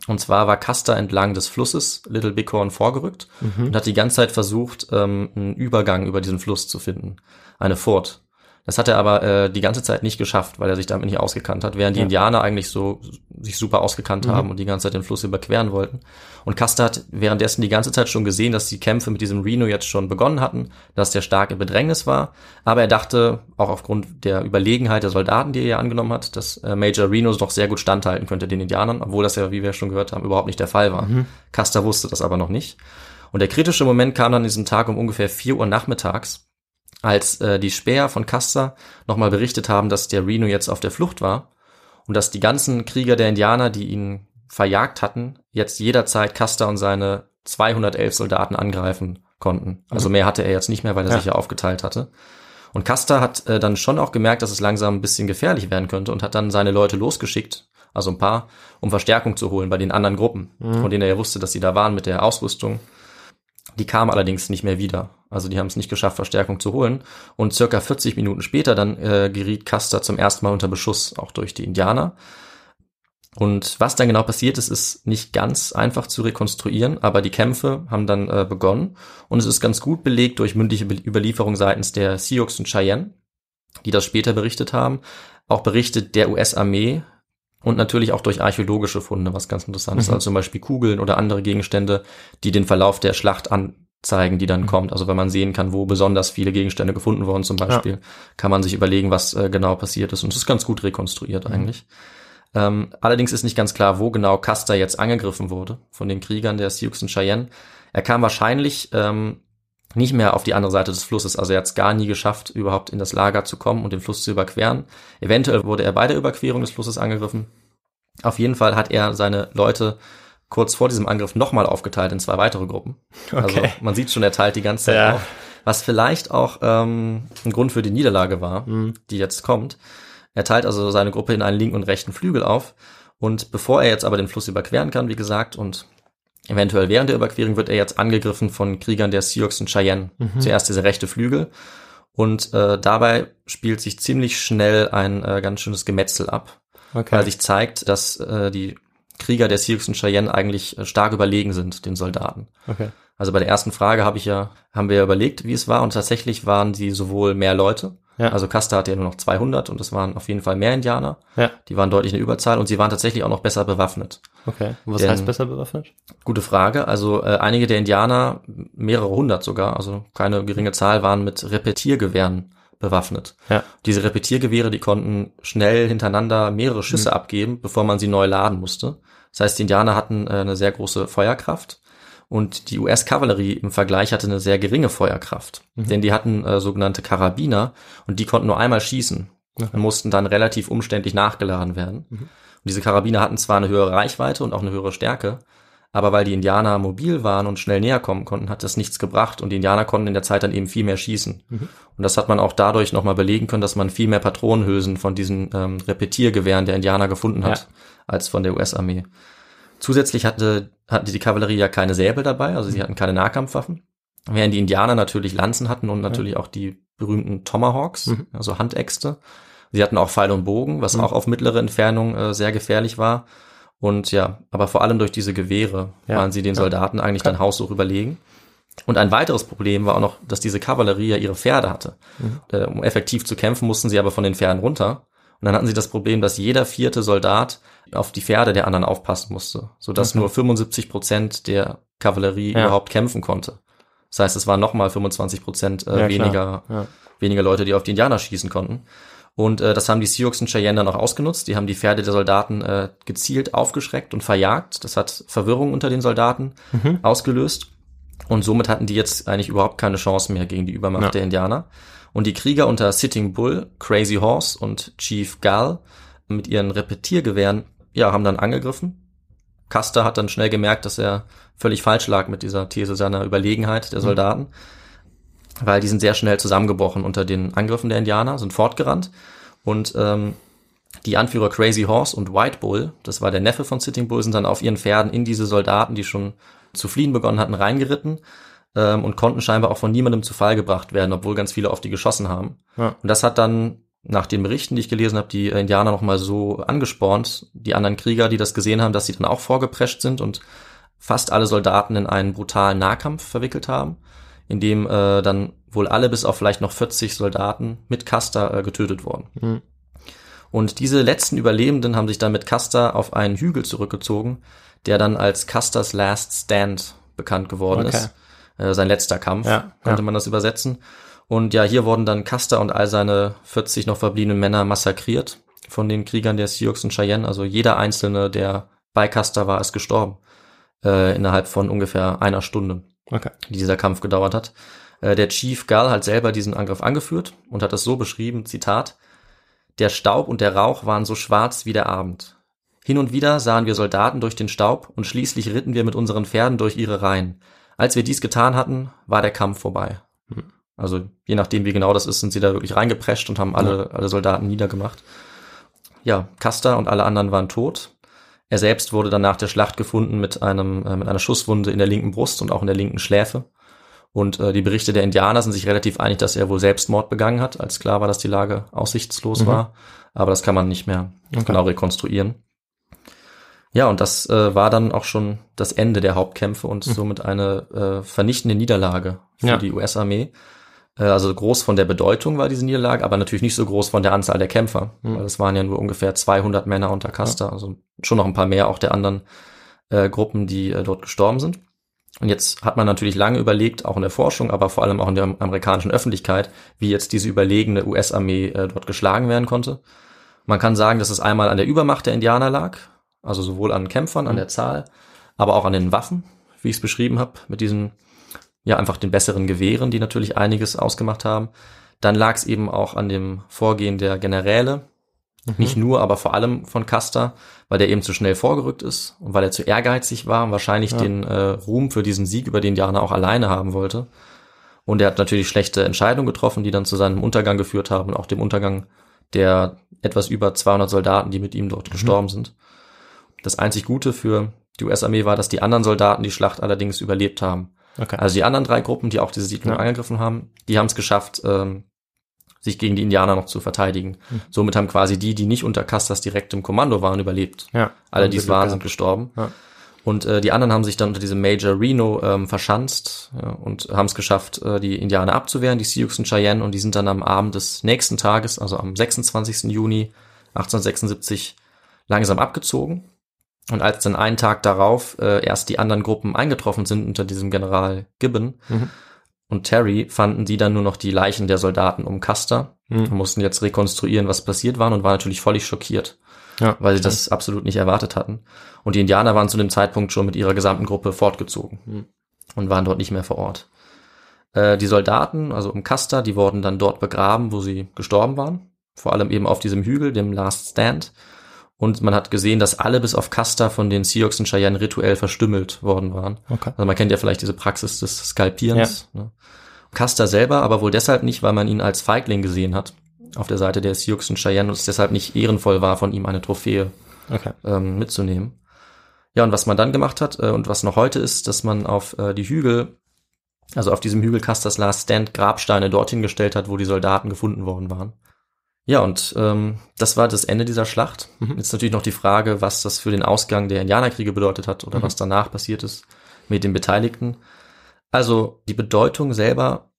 Und zwar war Custer entlang des Flusses Little Bighorn vorgerückt und hat die ganze Zeit versucht, ähm, einen Übergang über diesen Fluss zu finden. Eine Furt. Das hat er aber äh, die ganze Zeit nicht geschafft, weil er sich damit nicht ausgekannt hat, während die Ja. Indianer eigentlich so sich super ausgekannt haben und die ganze Zeit den Fluss überqueren wollten. Und Custer hat währenddessen die ganze Zeit schon gesehen, dass die Kämpfe mit diesem Reno jetzt schon begonnen hatten, dass der stark in Bedrängnis war. Aber er dachte, auch aufgrund der Überlegenheit der Soldaten, die er ja angenommen hat, dass äh, Major Reno noch sehr gut standhalten könnte den Indianern, obwohl das ja, wie wir schon gehört haben, überhaupt nicht der Fall war. Custer wusste das aber noch nicht. Und der kritische Moment kam dann an diesem Tag um ungefähr 4 Uhr nachmittags, als äh, die Späher von Custer nochmal berichtet haben, dass der Reno jetzt auf der Flucht war und dass die ganzen Krieger der Indianer, die ihn verjagt hatten, jetzt jederzeit Custer und seine 211 Soldaten angreifen konnten. Also mehr hatte er jetzt nicht mehr, weil er Ja. sich ja aufgeteilt hatte. Und Custer hat äh, dann schon auch gemerkt, dass es langsam ein bisschen gefährlich werden könnte und hat dann seine Leute losgeschickt, also ein paar, um Verstärkung zu holen bei den anderen Gruppen, von denen er ja wusste, dass sie da waren mit der Ausrüstung. Die kamen allerdings nicht mehr wieder. Also die haben es nicht geschafft, Verstärkung zu holen. Und circa 40 Minuten später dann äh, geriet Custer zum ersten Mal unter Beschuss, auch durch die Indianer. Und was dann genau passiert ist, ist nicht ganz einfach zu rekonstruieren, aber die Kämpfe haben dann äh, begonnen und es ist ganz gut belegt durch mündliche Be Überlieferung seitens der Sioux und Cheyenne, die das später berichtet haben, auch berichtet der US-Armee und natürlich auch durch archäologische Funde, was ganz interessant ist, also zum Beispiel Kugeln oder andere Gegenstände, die den Verlauf der Schlacht anzeigen, die dann kommt. Also wenn man sehen kann, wo besonders viele Gegenstände gefunden wurden zum Beispiel, kann man sich überlegen, was äh, genau passiert ist und es ist ganz gut rekonstruiert eigentlich. Ähm, allerdings ist nicht ganz klar, wo genau Custer jetzt angegriffen wurde von den Kriegern der Sioux und Cheyenne. Er kam wahrscheinlich ähm, nicht mehr auf die andere Seite des Flusses, also er hat es gar nie geschafft, überhaupt in das Lager zu kommen und den Fluss zu überqueren. Eventuell wurde er bei der Überquerung des Flusses angegriffen. Auf jeden Fall hat er seine Leute kurz vor diesem Angriff nochmal aufgeteilt in zwei weitere Gruppen. Also Okay. man sieht schon, er teilt die ganze Zeit Ja. auf. Was vielleicht auch ähm, ein Grund für die Niederlage war, die jetzt kommt. Er teilt also seine Gruppe in einen linken und rechten Flügel auf. Und bevor er jetzt aber den Fluss überqueren kann, wie gesagt, und eventuell während der Überquerung wird er jetzt angegriffen von Kriegern der Sioux und Cheyenne. Zuerst dieser rechte Flügel. Und äh, dabei spielt sich ziemlich schnell ein äh, ganz schönes Gemetzel ab, Okay. weil sich zeigt, dass äh, die Krieger der Sioux und Cheyenne eigentlich äh, stark überlegen sind den Soldaten. okay. Also bei der ersten Frage habe ich ja, haben wir ja überlegt, wie es war und tatsächlich waren sie sowohl mehr Leute, Ja. also Custer hatte ja nur noch 200 und es waren auf jeden Fall mehr Indianer, Ja. die waren deutlich eine Überzahl und sie waren tatsächlich auch noch besser bewaffnet. Okay. Was Denn- heißt besser bewaffnet? Gute Frage. Also äh, einige der Indianer, mehrere hundert sogar, also keine geringe Zahl, waren mit Repetiergewehren bewaffnet. Ja. Diese Repetiergewehre, die konnten schnell hintereinander mehrere Schüsse abgeben, bevor man sie neu laden musste. Das heißt, die Indianer hatten äh, eine sehr große Feuerkraft und die US-Kavallerie im Vergleich hatte eine sehr geringe Feuerkraft. Denn die hatten äh, sogenannte Karabiner und die konnten nur einmal schießen und mussten dann relativ umständlich nachgeladen werden. Und diese Karabiner hatten zwar eine höhere Reichweite und auch eine höhere Stärke, aber weil die Indianer mobil waren und schnell näher kommen konnten, hat das nichts gebracht und die Indianer konnten in der Zeit dann eben viel mehr schießen. Und das hat man auch dadurch nochmal belegen können, dass man viel mehr Patronenhülsen von diesen ähm, Repetiergewehren der Indianer gefunden hat, Ja. als von der US-Armee. Zusätzlich hatte, hatte die Kavallerie ja keine Säbel dabei, also sie hatten keine Nahkampfwaffen. Während die Indianer natürlich Lanzen hatten und natürlich auch die berühmten Tomahawks, Mhm. also Handäxte. Sie hatten auch Pfeil und Bogen, was Mhm. auch auf mittlere Entfernung äh, sehr gefährlich war. Und ja, aber vor allem durch diese Gewehre Ja. waren sie den. Soldaten eigentlich dann haushoch überlegen. Und ein weiteres Problem war auch noch, dass diese Kavallerie ja ihre Pferde hatte. Mhm. Äh, um effektiv zu kämpfen, mussten sie aber von den Pferden runter. Und dann hatten sie das Problem, dass jeder vierte Soldat auf die Pferde der anderen aufpassen musste, sodass Okay. nur 75 Prozent der Kavallerie Ja. überhaupt kämpfen konnte. Das heißt, es waren nochmal 25 Prozent äh, Ja, weniger, Ja. weniger Leute, die auf die Indianer schießen konnten. Und äh, das haben die Sioux und Cheyenne dann auch ausgenutzt. Die haben die Pferde der Soldaten äh, gezielt aufgeschreckt und verjagt. Das hat Verwirrung unter den Soldaten Mhm. ausgelöst. Und somit hatten die jetzt eigentlich überhaupt keine Chance mehr gegen die Übermacht Ja. der Indianer. Und die Krieger unter Sitting Bull, Crazy Horse und Chief Gull mit ihren Repetiergewehren, ja, haben dann angegriffen. Custer hat dann schnell gemerkt, dass er völlig falsch lag mit dieser These seiner Überlegenheit der Soldaten, weil die sind sehr schnell zusammengebrochen unter den Angriffen der Indianer, sind fortgerannt und ähm, die Anführer Crazy Horse und White Bull, das war der Neffe von Sitting Bull, sind dann auf ihren Pferden in diese Soldaten, die schon zu fliehen begonnen hatten, reingeritten ähm, und konnten scheinbar auch von niemandem zu Fall gebracht werden, obwohl ganz viele auf die geschossen haben. Ja. Und das hat dann nach den Berichten, die ich gelesen habe, die äh, Indianer noch mal so angespornt, die anderen Krieger, die das gesehen haben, dass sie dann auch vorgeprescht sind und fast alle Soldaten in einen brutalen Nahkampf verwickelt haben, in dem äh, dann wohl alle bis auf vielleicht noch 40 Soldaten mit Custer äh, getötet wurden. Mhm. Und diese letzten Überlebenden haben sich dann mit Custer auf einen Hügel zurückgezogen, der dann als Custers Last Stand bekannt geworden Okay. ist. Äh, sein letzter Kampf, Ja, könnte ja. man das übersetzen. Und ja, hier wurden dann Custer und all seine 40 noch verbliebenen Männer massakriert von den Kriegern der Sioux und Cheyenne. Also jeder einzelne, der bei Custer war, ist gestorben. Äh, innerhalb von ungefähr einer Stunde Okay. die dieser Kampf gedauert hat. Äh, der Chief Gull hat selber diesen Angriff angeführt und hat es so beschrieben, Zitat, der Staub und der Rauch waren so schwarz wie der Abend. Hin und wieder sahen wir Soldaten durch den Staub und schließlich ritten wir mit unseren Pferden durch ihre Reihen. Als wir dies getan hatten, war der Kampf vorbei. Hm. Also je nachdem, wie genau das ist, sind sie da wirklich reingeprescht und haben alle, alle Soldaten niedergemacht. Ja, Custer und alle anderen waren tot. Er selbst wurde dann nach der Schlacht gefunden mit einem äh, mit einer Schusswunde in der linken Brust und auch in der linken Schläfe. Und äh, die Berichte der Indianer sind sich relativ einig, dass er wohl Selbstmord begangen hat, als klar war, dass die Lage aussichtslos Mhm. war. Aber das kann man nicht mehr Okay. genau rekonstruieren. Ja, und das äh, war dann auch schon das Ende der Hauptkämpfe und somit eine äh, vernichtende Niederlage für Ja. die US-Armee. Äh, also groß von der Bedeutung war diese Niederlage, aber natürlich nicht so groß von der Anzahl der Kämpfer. Mhm. Weil es waren ja nur ungefähr 200 Männer unter Custer, also schon noch ein paar mehr auch der anderen äh, Gruppen, die äh, dort gestorben sind. Und jetzt hat man natürlich lange überlegt, auch in der Forschung, aber vor allem auch in der amerikanischen Öffentlichkeit, wie jetzt diese überlegene US-Armee äh, dort geschlagen werden konnte. Man kann sagen, dass es einmal an der Übermacht der Indianer lag, also sowohl an Kämpfern, an der Zahl, aber auch an den Waffen, wie ich es beschrieben habe, mit diesen, ja, einfach den besseren Gewehren, die natürlich einiges ausgemacht haben. Dann lag es eben auch an dem Vorgehen der Generäle, nicht nur, aber vor allem von Custer, weil der eben zu schnell vorgerückt ist und weil er zu ehrgeizig war und wahrscheinlich Ja. den äh, Ruhm für diesen Sieg über die Indianer auch alleine haben wollte. Und er hat natürlich schlechte Entscheidungen getroffen, die dann zu seinem Untergang geführt haben und auch dem Untergang der etwas über 200 Soldaten, die mit ihm dort gestorben sind. Das einzig Gute für die US-Armee war, dass die anderen Soldaten die Schlacht allerdings überlebt haben. Okay. Also die anderen drei Gruppen, die auch diese Siedlung Ja. angegriffen haben, die haben es geschafft, ähm, sich gegen die Indianer noch zu verteidigen. Mhm. Somit haben quasi die, die nicht unter Custas direkt im Kommando waren, überlebt. Ja. Alle, die es waren, sind gestorben. Ja. Und äh, die anderen haben sich dann unter diesem Major Reno ähm, verschanzt ja, und haben es geschafft, äh, die Indianer abzuwehren, die Sioux und Cheyenne. Und die sind dann am Abend des nächsten Tages, also am 26. Juni 1876, langsam abgezogen. Und als dann einen Tag darauf äh, erst die anderen Gruppen eingetroffen sind unter diesem General Gibbon Mhm. und Terry, fanden die dann nur noch die Leichen der Soldaten um Custer Mhm. und mussten jetzt rekonstruieren, was passiert war und waren natürlich völlig schockiert, Ja. weil sie das absolut nicht erwartet hatten. Und die Indianer waren zu dem Zeitpunkt schon mit ihrer gesamten Gruppe fortgezogen Mhm. und waren dort nicht mehr vor Ort. Äh, die Soldaten, also um Custer, die wurden dann dort begraben, wo sie gestorben waren. Vor allem eben auf diesem Hügel, dem Last Stand. Und man hat gesehen, dass alle bis auf Custer von den Sioux und Cheyenne rituell verstümmelt worden waren. Okay. Also man kennt ja vielleicht diese Praxis des Skalpierens. Ne? Custer selber, aber wohl deshalb nicht, weil man ihn als Feigling gesehen hat auf der Seite der Sioux und Cheyenne und es deshalb nicht ehrenvoll war, von ihm eine Trophäe Okay. ähm, mitzunehmen. Ja, und was man dann gemacht hat äh, und was noch heute ist, dass man auf äh, die Hügel, also auf diesem Hügel Custers Last Stand Grabsteine dorthin gestellt hat, wo die Soldaten gefunden worden waren. Ja, und ähm, das war das Ende dieser Schlacht. Mhm. Jetzt natürlich noch die Frage, was das für den Ausgang der Indianerkriege bedeutet hat oder Mhm. was danach passiert ist mit den Beteiligten. Also die Bedeutung selber,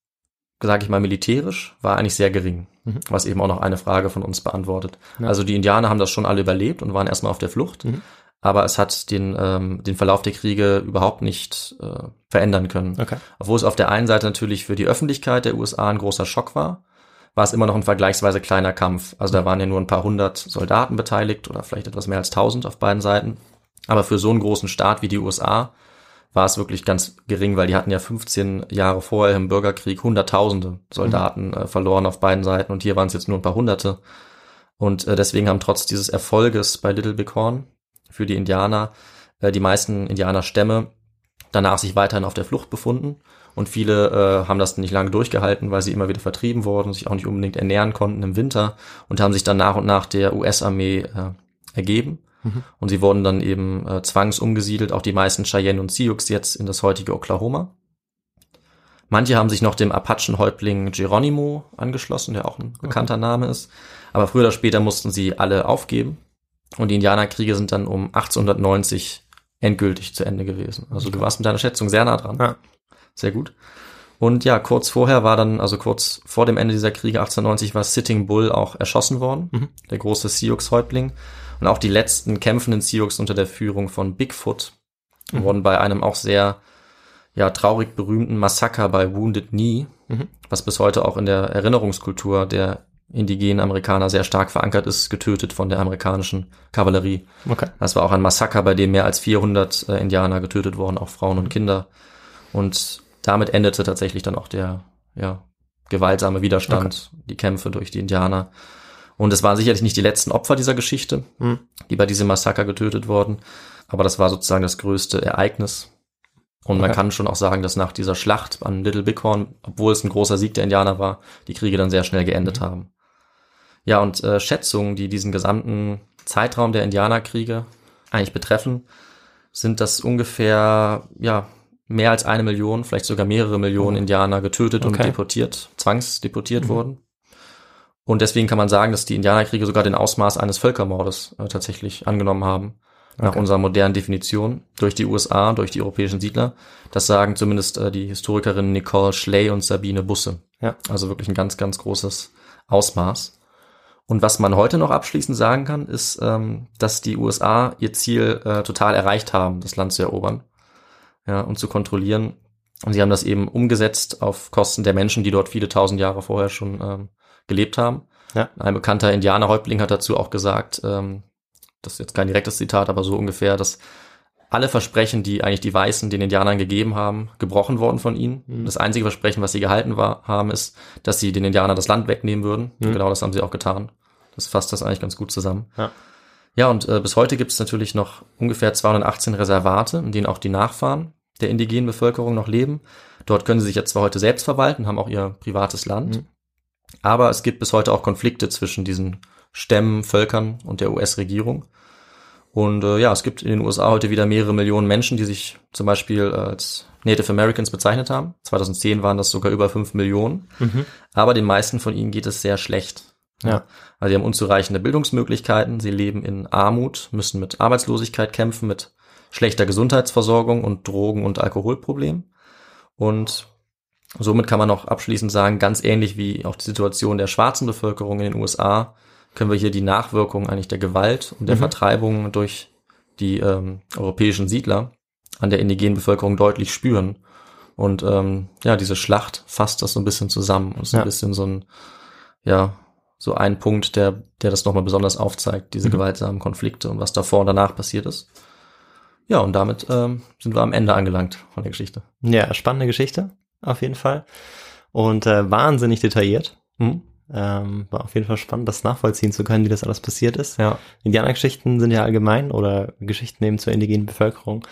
sage ich mal militärisch, war eigentlich sehr gering, Mhm. was eben auch noch eine Frage von uns beantwortet. Ja. Also die Indianer haben das schon alle überlebt und waren erstmal auf der Flucht, Mhm. aber es hat den, ähm, den Verlauf der Kriege überhaupt nicht äh, verändern können. Okay. Obwohl es auf der einen Seite natürlich für die Öffentlichkeit der USA ein großer Schock war, war es immer noch ein vergleichsweise kleiner Kampf. Also da waren ja nur ein paar hundert Soldaten beteiligt oder vielleicht etwas mehr als tausend auf beiden Seiten. Aber für so einen großen Staat wie die USA war es wirklich ganz gering, weil die hatten ja 15 Jahre vorher im Bürgerkrieg hunderttausende Soldaten äh, verloren auf beiden Seiten und hier waren es jetzt nur ein paar hunderte. Und äh, deswegen haben trotz dieses Erfolges bei Little Big Horn für die Indianer äh, die meisten Indianerstämme danach sich weiterhin auf der Flucht befunden und viele äh, haben das nicht lange durchgehalten, weil sie immer wieder vertrieben wurden, sich auch nicht unbedingt ernähren konnten im Winter und haben sich dann nach und nach der US-Armee äh, ergeben. Mhm. Und sie wurden dann eben äh, zwangsumgesiedelt, auch die meisten Cheyenne und Sioux jetzt in das heutige Oklahoma. Manche haben sich noch dem Apachen-Häuptling Geronimo angeschlossen, der auch ein bekannter Name ist. Aber früher oder später mussten sie alle aufgeben. Und die Indianerkriege sind dann um 1890 endgültig zu Ende gewesen. Also du warst mit deiner Schätzung sehr nah dran. Ja. Sehr gut. Und ja, kurz vorher war dann, also kurz vor dem Ende dieser Kriege 1890 war Sitting Bull auch erschossen worden, Mhm. der große Sioux-Häuptling. Und auch die letzten kämpfenden Sioux unter der Führung von Bigfoot Mhm. wurden bei einem auch sehr ja, traurig berühmten Massaker bei Wounded Knee, Mhm. was bis heute auch in der Erinnerungskultur der indigenen Amerikaner sehr stark verankert ist, getötet von der amerikanischen Kavallerie. Okay. Das war auch ein Massaker, bei dem mehr als 400 äh, Indianer getötet wurden, auch Frauen und Kinder. Und damit endete tatsächlich dann auch der ja, gewaltsame Widerstand, die Kämpfe durch die Indianer. Und es waren sicherlich nicht die letzten Opfer dieser Geschichte, Mhm. die bei diesem Massaker getötet wurden, aber das war sozusagen das größte Ereignis. Und man Okay. kann schon auch sagen, dass nach dieser Schlacht an Little Bighorn, obwohl es ein großer Sieg der Indianer war, die Kriege dann sehr schnell geendet Mhm. haben. Ja, und äh, Schätzungen, die diesen gesamten Zeitraum der Indianerkriege eigentlich betreffen, sind, dass ungefähr ja mehr als eine Million, vielleicht sogar mehrere Millionen Indianer getötet und Okay. deportiert, zwangsdeportiert wurden. Und deswegen kann man sagen, dass die Indianerkriege sogar den Ausmaß eines Völkermordes äh, tatsächlich angenommen haben, nach Okay. unserer modernen Definition, durch die USA, durch die europäischen Siedler. Das sagen zumindest äh, die Historikerinnen Nicole Schley und Sabine Busse. Ja. Also wirklich ein ganz, ganz großes Ausmaß. Und was man heute noch abschließend sagen kann, ist, ähm, dass die USA ihr Ziel äh, total erreicht haben, das Land zu erobern ja, und zu kontrollieren. Und sie haben das eben umgesetzt auf Kosten der Menschen, die dort viele tausend Jahre vorher schon ähm, gelebt haben. Ja. Ein bekannter Indianerhäuptling hat dazu auch gesagt, ähm, das ist jetzt kein direktes Zitat, aber so ungefähr, dass alle Versprechen, die eigentlich die Weißen den Indianern gegeben haben, gebrochen worden von ihnen. Mhm. Das einzige Versprechen, was sie gehalten war, haben, ist, dass sie den Indianern das Land wegnehmen würden. Mhm. Genau das haben sie auch getan. Das fasst das eigentlich ganz gut zusammen. Ja. Ja, und äh, bis heute gibt es natürlich noch ungefähr 218 Reservate, in denen auch die Nachfahren der indigenen Bevölkerung noch leben. Dort können sie sich jetzt zwar heute selbst verwalten, haben auch ihr privates Land, Mhm. aber es gibt bis heute auch Konflikte zwischen diesen Stämmen, Völkern und der US-Regierung. Und äh, ja, es gibt in den USA heute wieder mehrere Millionen Menschen, die sich zum Beispiel äh, als Native Americans bezeichnet haben. 2010 waren das sogar über fünf Millionen. Mhm. Aber den meisten von ihnen geht es sehr schlecht. Ja. Also sie haben unzureichende Bildungsmöglichkeiten, sie leben in Armut, müssen mit Arbeitslosigkeit kämpfen, mit schlechter Gesundheitsversorgung und Drogen- und Alkoholproblemen. Und somit kann man auch abschließend sagen, ganz ähnlich wie auch die Situation der schwarzen Bevölkerung in den USA, können wir hier die Nachwirkungen eigentlich der Gewalt und der Mhm. Vertreibung durch die ähm, europäischen Siedler an der indigenen Bevölkerung deutlich spüren. Und ähm, ja, diese Schlacht fasst das so ein bisschen zusammen und ist Ja. ein bisschen so ein, ja, so ein Punkt, der, der das nochmal besonders aufzeigt, diese Mhm. gewaltsamen Konflikte und was davor und danach passiert ist. Ja, und damit ähm, sind wir am Ende angelangt von der Geschichte. Ja, spannende Geschichte, auf jeden Fall. Und äh, wahnsinnig detailliert. Mhm. Ähm, war auf jeden Fall spannend, das nachvollziehen zu können, wie das alles passiert ist. Ja. Indianergeschichten sind ja allgemein oder Geschichten eben zur indigenen Bevölkerung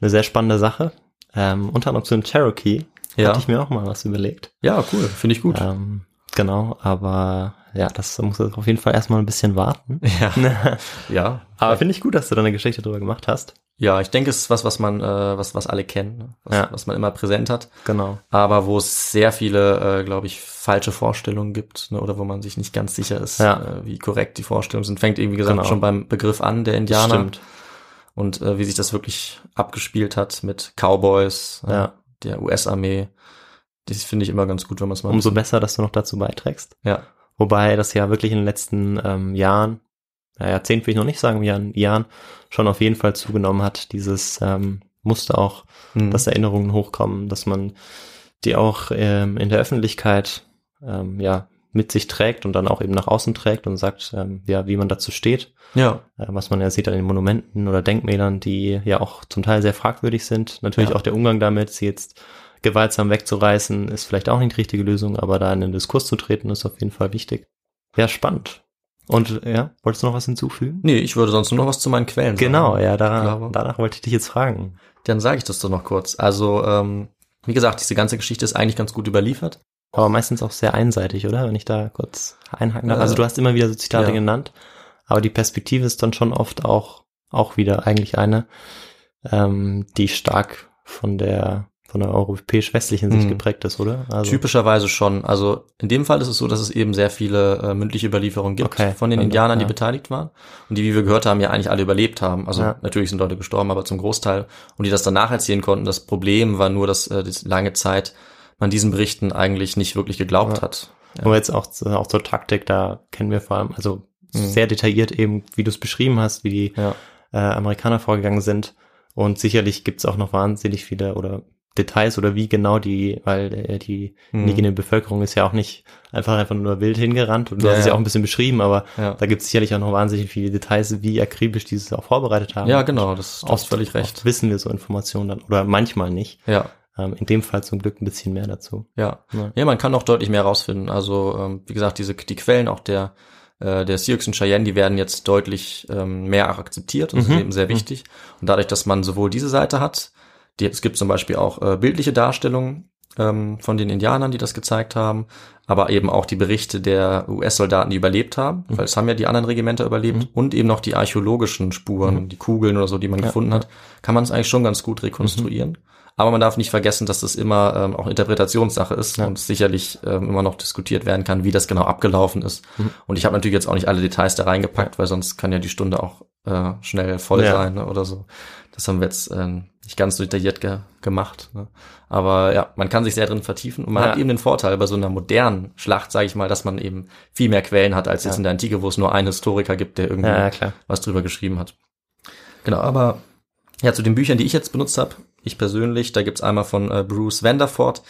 eine sehr spannende Sache. Ähm, unter anderem zu dem Cherokee Ja. hatte ich mir auch mal was überlegt. Ja, cool. Finde ich gut. Ähm, genau, aber ja, das muss auf jeden Fall erstmal ein bisschen warten. Ja. ja. aber finde ich gut, dass du da eine Geschichte drüber gemacht hast. Ja, ich denke, es ist was, was man, äh, was, was alle kennen, ne? was, Ja. was man immer präsent hat, Genau. aber wo es sehr viele, äh, glaube ich, falsche Vorstellungen gibt, ne? oder wo man sich nicht ganz sicher ist, Ja. äh, wie korrekt die Vorstellungen sind. Fängt eben, wie gesagt, Genau. schon beim Begriff an, der Indianer. Stimmt. Und äh, wie sich das wirklich abgespielt hat mit Cowboys, äh, Ja. der US-Armee. Das finde ich immer ganz gut, wenn man es mal. Umso besser, dass du noch dazu beiträgst. ja. Wobei das ja wirklich in den letzten ähm, Jahren, ja, Jahrzehnten will ich noch nicht sagen, Jahren, Jahren schon auf jeden Fall zugenommen hat. Dieses ähm, musste auch, Hm. dass Erinnerungen hochkommen, dass man die auch ähm, in der Öffentlichkeit ähm, ja mit sich trägt und dann auch eben nach außen trägt und sagt, ähm, ja, wie man dazu steht. ja. Äh, was man ja sieht an den Monumenten oder Denkmälern, die ja auch zum Teil sehr fragwürdig sind. Natürlich Ja. auch der Umgang damit, sie jetzt gewaltsam wegzureißen, ist vielleicht auch nicht die richtige Lösung, aber da in den Diskurs zu treten, ist auf jeden Fall wichtig. Ja, spannend. Und ja, wolltest du noch was hinzufügen? Nee, ich würde sonst nur noch was zu meinen Quellen sagen. Genau, ja, da, danach wollte ich dich jetzt fragen. Dann sage ich das doch noch kurz. Also, ähm, wie gesagt, diese ganze Geschichte ist eigentlich ganz gut überliefert. Aber meistens auch sehr einseitig, oder? Wenn ich da kurz einhaken darf. Äh, Also du hast immer wieder so Zitate ja. genannt, aber die Perspektive ist dann schon oft auch, auch wieder eigentlich eine, ähm, die stark von der, von der europäisch-westlichen Sicht Mhm. geprägt ist, oder? Also, Typischerweise schon. Also in dem Fall ist es so, dass es eben sehr viele äh, mündliche Überlieferungen gibt Okay, von den dann- Indianern, die ja. beteiligt waren. Und die, wie wir gehört haben, ja eigentlich alle überlebt haben. Also Ja. natürlich sind Leute gestorben, aber zum Großteil. Und die das danach erzählen konnten. Das Problem war nur, dass äh, das lange Zeit man diesen Berichten eigentlich nicht wirklich geglaubt Ja. hat. Ja. Nur jetzt auch, zu- auch zur Taktik, da kennen wir vor allem, also Mhm. sehr detailliert eben, wie du es beschrieben hast, wie die äh, Amerikaner vorgegangen sind. Und sicherlich gibt's auch noch wahnsinnig viele oder Details oder wie genau die, weil äh, die Mhm. indigene Bevölkerung ist ja auch nicht einfach einfach nur wild hingerannt. Und du Ja, hast es ja auch ein bisschen beschrieben, aber Ja. da gibt's sicherlich auch noch wahnsinnig viele Details, wie akribisch die es auch vorbereitet haben. ja, genau, das, das Auch ist völlig recht. Oft wissen wir so Informationen dann oder manchmal nicht. Ja. Ähm, in dem Fall zum Glück ein bisschen mehr dazu. Ja. Ja. ja, man kann auch deutlich mehr rausfinden. Also ähm, wie gesagt, diese die Quellen auch der äh, der Sioux und Cheyenne, die werden jetzt deutlich ähm, mehr akzeptiert und das Mhm. ist eben sehr wichtig. Und dadurch, dass man sowohl diese Seite hat, die, es gibt zum Beispiel auch äh, bildliche Darstellungen ähm, von den Indianern, die das gezeigt haben, aber eben auch die Berichte der US-Soldaten, die überlebt haben, Mhm. weil es haben ja die anderen Regimenter überlebt und eben noch die archäologischen Spuren, die Kugeln oder so, die man Mhm. Ja, gefunden hat, kann man es eigentlich schon ganz gut rekonstruieren. Aber man darf nicht vergessen, dass das immer ähm, auch Interpretationssache ist Ja. und sicherlich ähm, immer noch diskutiert werden kann, wie das genau abgelaufen ist. Mhm. Und ich habe natürlich jetzt auch nicht alle Details da reingepackt, weil sonst kann ja die Stunde auch äh, schnell voll Ja. sein ne, oder so. Das haben wir jetzt ähm, nicht ganz so detailliert ge gemacht. Ne? Aber ja, man kann sich sehr drin vertiefen und man Ja. hat eben den Vorteil bei so einer modernen Schlacht, sage ich mal, dass man eben viel mehr Quellen hat als jetzt Ja. in der Antike, wo es nur einen Historiker gibt, der irgendwie Ja, was drüber geschrieben hat. Genau, aber ja, zu den Büchern, die ich jetzt benutzt habe, ich persönlich, da gibt's einmal von äh, Bruce Vanderford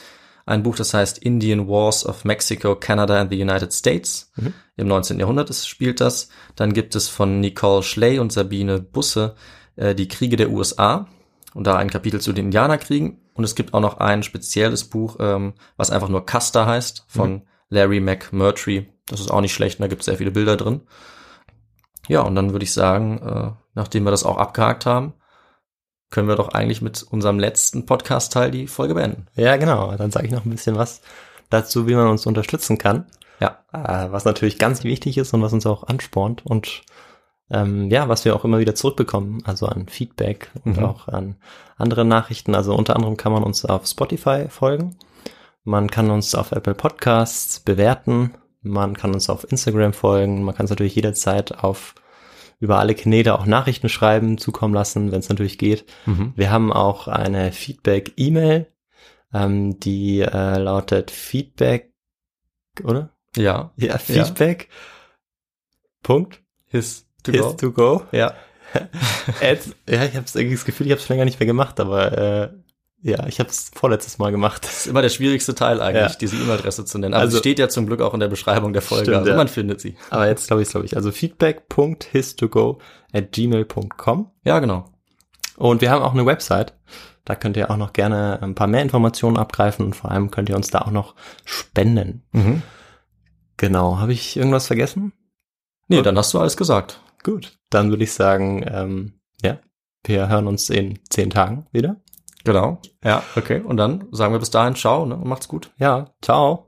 ein Buch, das heißt Indian Wars of Mexico, Canada and the United States. Mhm. Im 19. Jahrhundert ist, spielt das. Dann gibt es von Nicole Schley und Sabine Busse äh, die Kriege der USA und da ein Kapitel zu den Indianerkriegen. Und es gibt auch noch ein spezielles Buch, ähm, was einfach nur Custer heißt, von Larry McMurtry. Das ist auch nicht schlecht, da gibt es sehr viele Bilder drin. Ja, und dann würde ich sagen, äh, nachdem wir das auch abgehakt haben, können wir doch eigentlich mit unserem letzten Podcast-Teil die Folge beenden. Ja, genau. Dann sage ich noch ein bisschen was dazu, wie man uns unterstützen kann. Ja. Äh, was natürlich ganz wichtig ist und was uns auch anspornt und ähm, ja, was wir auch immer wieder zurückbekommen, also an Feedback und Mhm. auch an andere Nachrichten. Also unter anderem kann man uns auf Spotify folgen. Man kann uns auf Apple Podcasts bewerten. Man kann uns auf Instagram folgen. Man kann es natürlich jederzeit auf über alle Kanäle auch Nachrichten schreiben, zukommen lassen, wenn es natürlich geht. Mhm. Wir haben auch eine Feedback-E-Mail, ähm, die äh, lautet Feedback, oder? Ja. Ja, Feedback. Punkt. His to go. to go. Ja. At, ja, ich habe irgendwie das Gefühl, ich habe es schon länger nicht mehr gemacht, aber äh, ja, ich habe es vorletztes Mal gemacht. Das ist immer der schwierigste Teil eigentlich, Ja. diese E-Mail-Adresse zu nennen. Aber Also- steht ja zum Glück auch in der Beschreibung der Folge, Stimmt, also ja. man findet sie. Aber jetzt glaube ich, glaube ich. Also feedback.histogo at gmail.com. Ja, genau. Und wir haben auch eine Website. Da könnt ihr auch noch gerne ein paar mehr Informationen abgreifen und vor allem könnt ihr uns da auch noch spenden. Mhm. Genau. Habe ich irgendwas vergessen? Nee, dann hast du alles gesagt. Gut. Dann würde ich sagen, ähm, ja, wir hören uns in zehn Tagen wieder. Genau. Ja, okay. Und dann sagen wir bis dahin ciao ne? und macht's gut. Ja, ciao.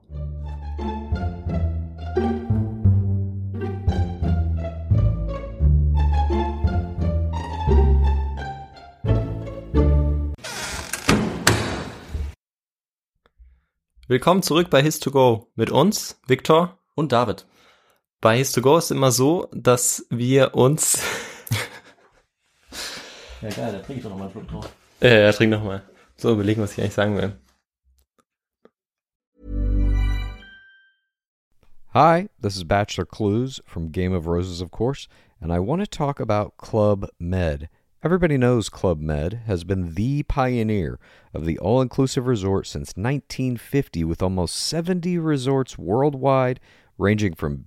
Willkommen zurück bei His2Go mit uns, Viktor. Und David. Bei His2Go ist immer so, dass wir uns... Ja, geil, da trinke ich doch nochmal einen Schluck drauf. äh, ja, trink noch mal. So, überlegen, was ich eigentlich sagen will. Hi, this is Bachelor Clues from Game of Roses, of course, and I want to talk about Club Med. Everybody knows Club Med has been the pioneer of the all inclusive resort since 1950, with almost 70 resorts worldwide, ranging from